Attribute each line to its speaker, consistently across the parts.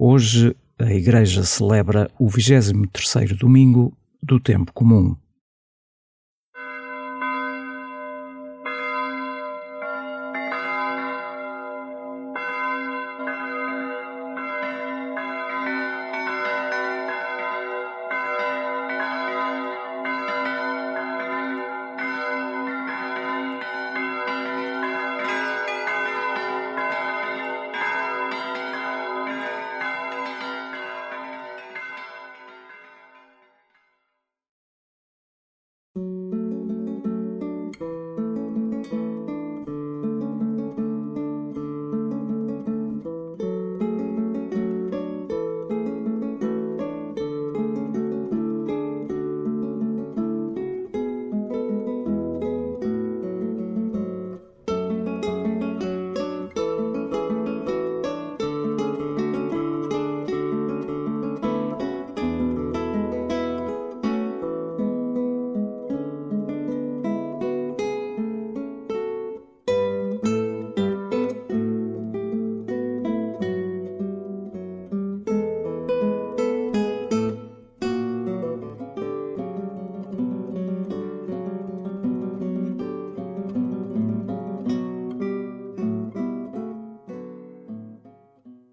Speaker 1: Hoje a Igreja celebra o 23º domingo do tempo comum.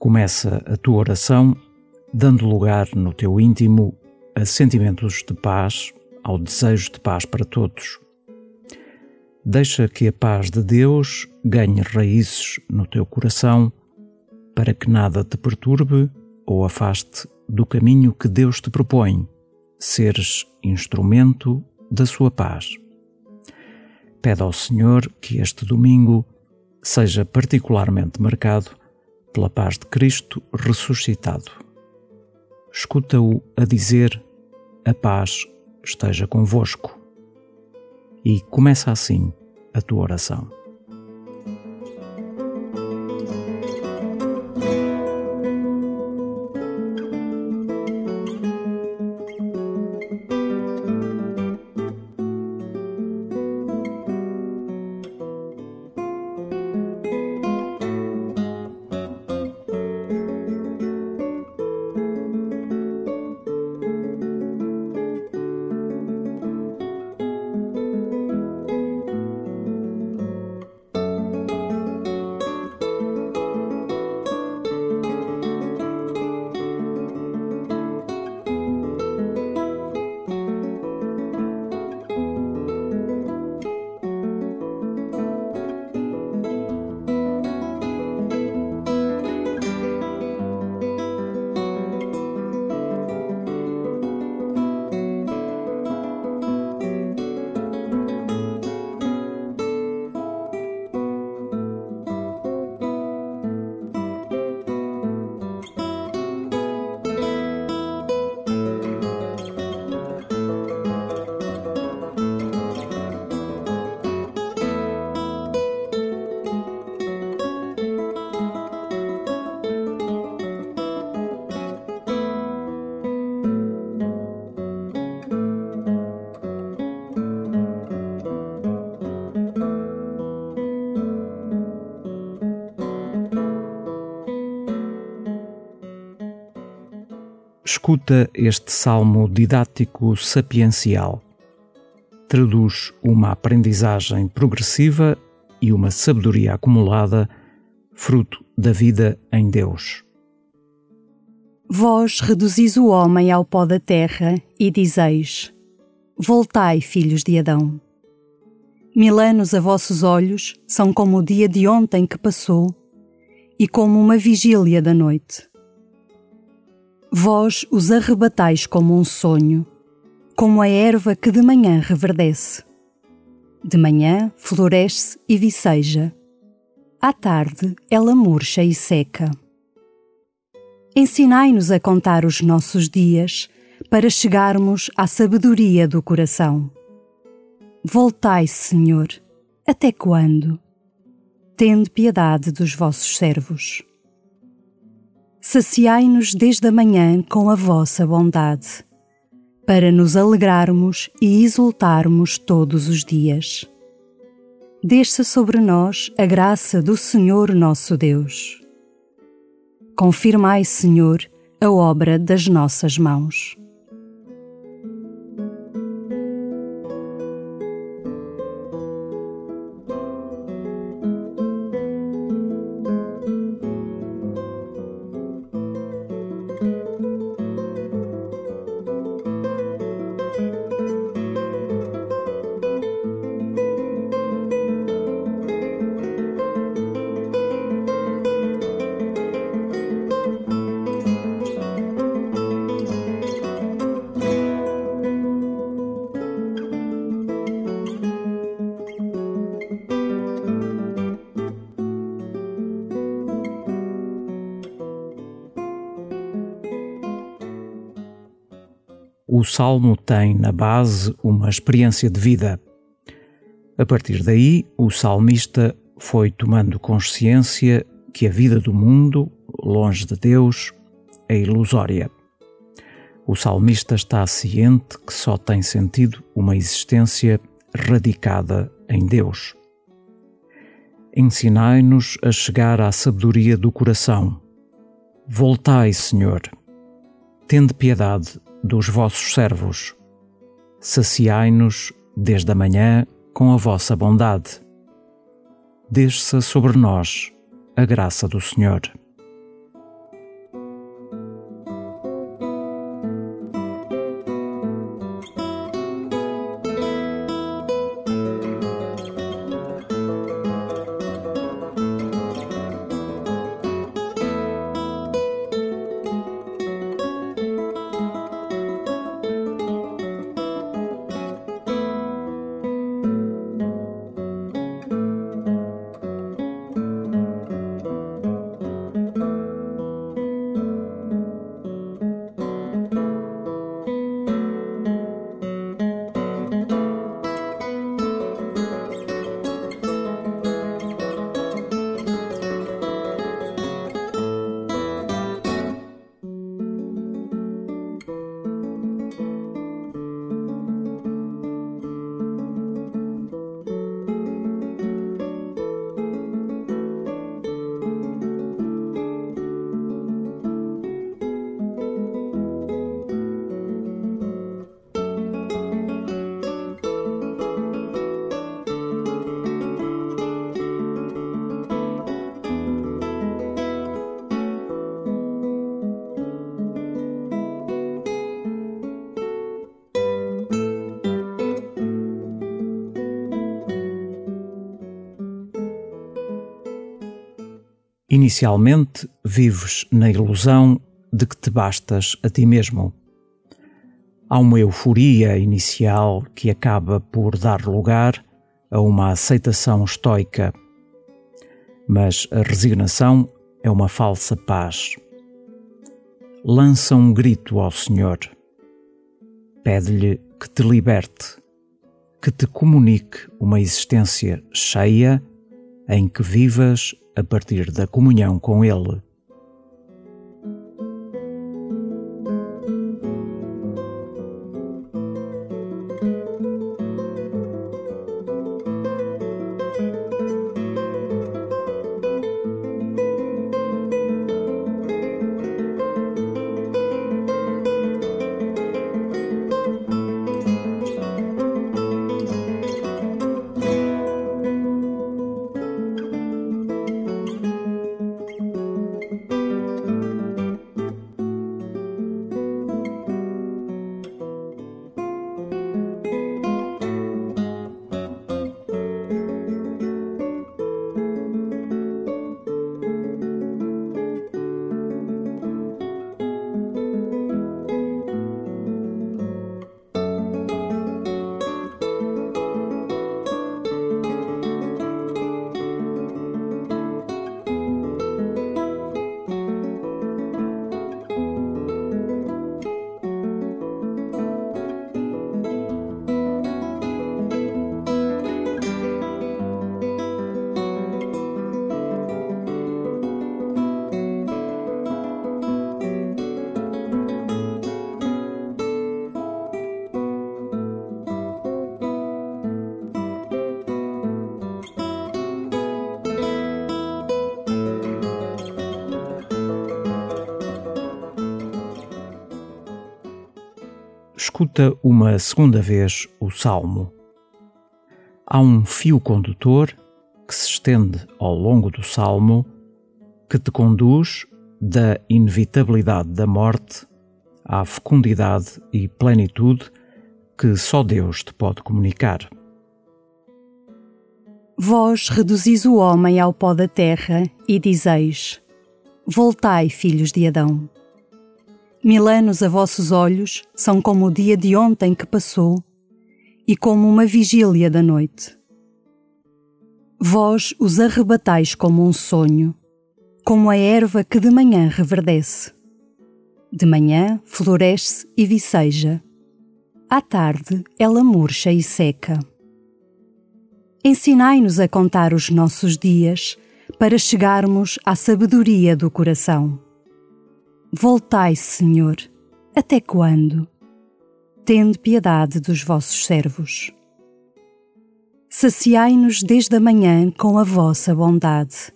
Speaker 1: Começa a tua oração dando lugar no teu íntimo a sentimentos de paz, ao desejo de paz para todos. Deixa que a paz de Deus ganhe raízes no teu coração para que nada te perturbe ou afaste do caminho que Deus te propõe, seres instrumento da sua paz. Pede ao Senhor que este domingo seja particularmente marcado pela paz de Cristo ressuscitado. Escuta-o a dizer: A paz esteja convosco. E começa assim a tua oração. Escuta este salmo didático sapiencial. Traduz uma aprendizagem progressiva e uma sabedoria acumulada, fruto da vida em Deus.
Speaker 2: Vós reduzis o homem ao pó da terra e dizeis: Voltai, filhos de Adão. Mil anos a vossos olhos são como o dia de ontem que passou e como uma vigília da noite. Vós os arrebatais como um sonho, como a erva que de manhã reverdece. De manhã floresce e viceja. À tarde ela murcha e seca. Ensinai-nos a contar os nossos dias para chegarmos à sabedoria do coração. Voltai, Senhor, até quando? Tende piedade dos vossos servos saciai-nos desde a manhã com a vossa bondade, para nos alegrarmos e exultarmos todos os dias. Desça sobre nós a graça do Senhor nosso Deus. Confirmai, Senhor, a obra das nossas mãos.
Speaker 1: O salmo tem na base uma experiência de vida. A partir daí, o salmista foi tomando consciência que a vida do mundo, longe de Deus, é ilusória. O salmista está ciente que só tem sentido uma existência radicada em Deus. Ensinai-nos a chegar à sabedoria do coração. Voltai, Senhor. Tende piedade dos vossos servos. Saciai-nos desde a manhã com a vossa bondade. Desça sobre nós a graça do Senhor. Inicialmente, vives na ilusão de que te bastas a ti mesmo. Há uma euforia inicial que acaba por dar lugar a uma aceitação estoica. Mas a resignação é uma falsa paz. Lança um grito ao Senhor. Pede-lhe que te liberte, que te comunique uma existência cheia em que vivas a partir da comunhão com Ele. Escuta uma segunda vez o salmo. Há um fio condutor que se estende ao longo do salmo que te conduz da inevitabilidade da morte à fecundidade e plenitude que só Deus te pode comunicar.
Speaker 2: Vós reduzis o homem ao pó da terra e dizeis: Voltai, filhos de Adão. Mil anos a vossos olhos são como o dia de ontem que passou e como uma vigília da noite. Vós os arrebatais como um sonho, como a erva que de manhã reverdece. De manhã floresce e viceja. À tarde ela murcha e seca. Ensinai-nos a contar os nossos dias para chegarmos à sabedoria do coração. Voltai, Senhor, até quando? Tende piedade dos vossos servos. Saciai-nos desde a manhã com a vossa bondade,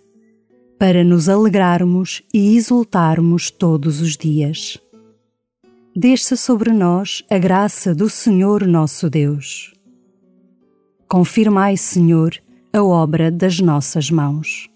Speaker 2: para nos alegrarmos e exultarmos todos os dias. Desça sobre nós a graça do Senhor nosso Deus. Confirmai, Senhor, a obra das nossas mãos.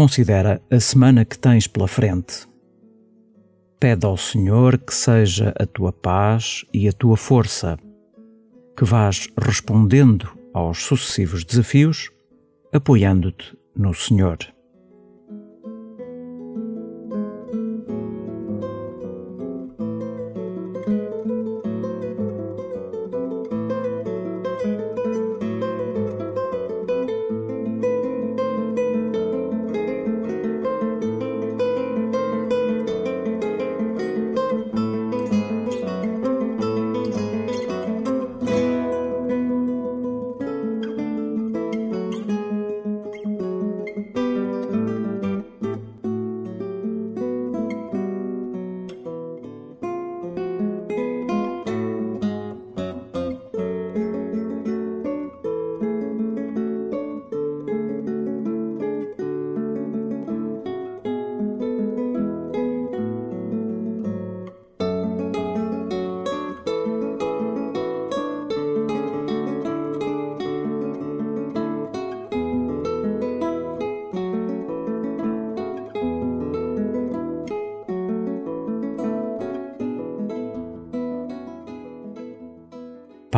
Speaker 1: Considera a semana que tens pela frente. Pede ao Senhor que seja a tua paz e a tua força, que vás respondendo aos sucessivos desafios, apoiando-te no Senhor.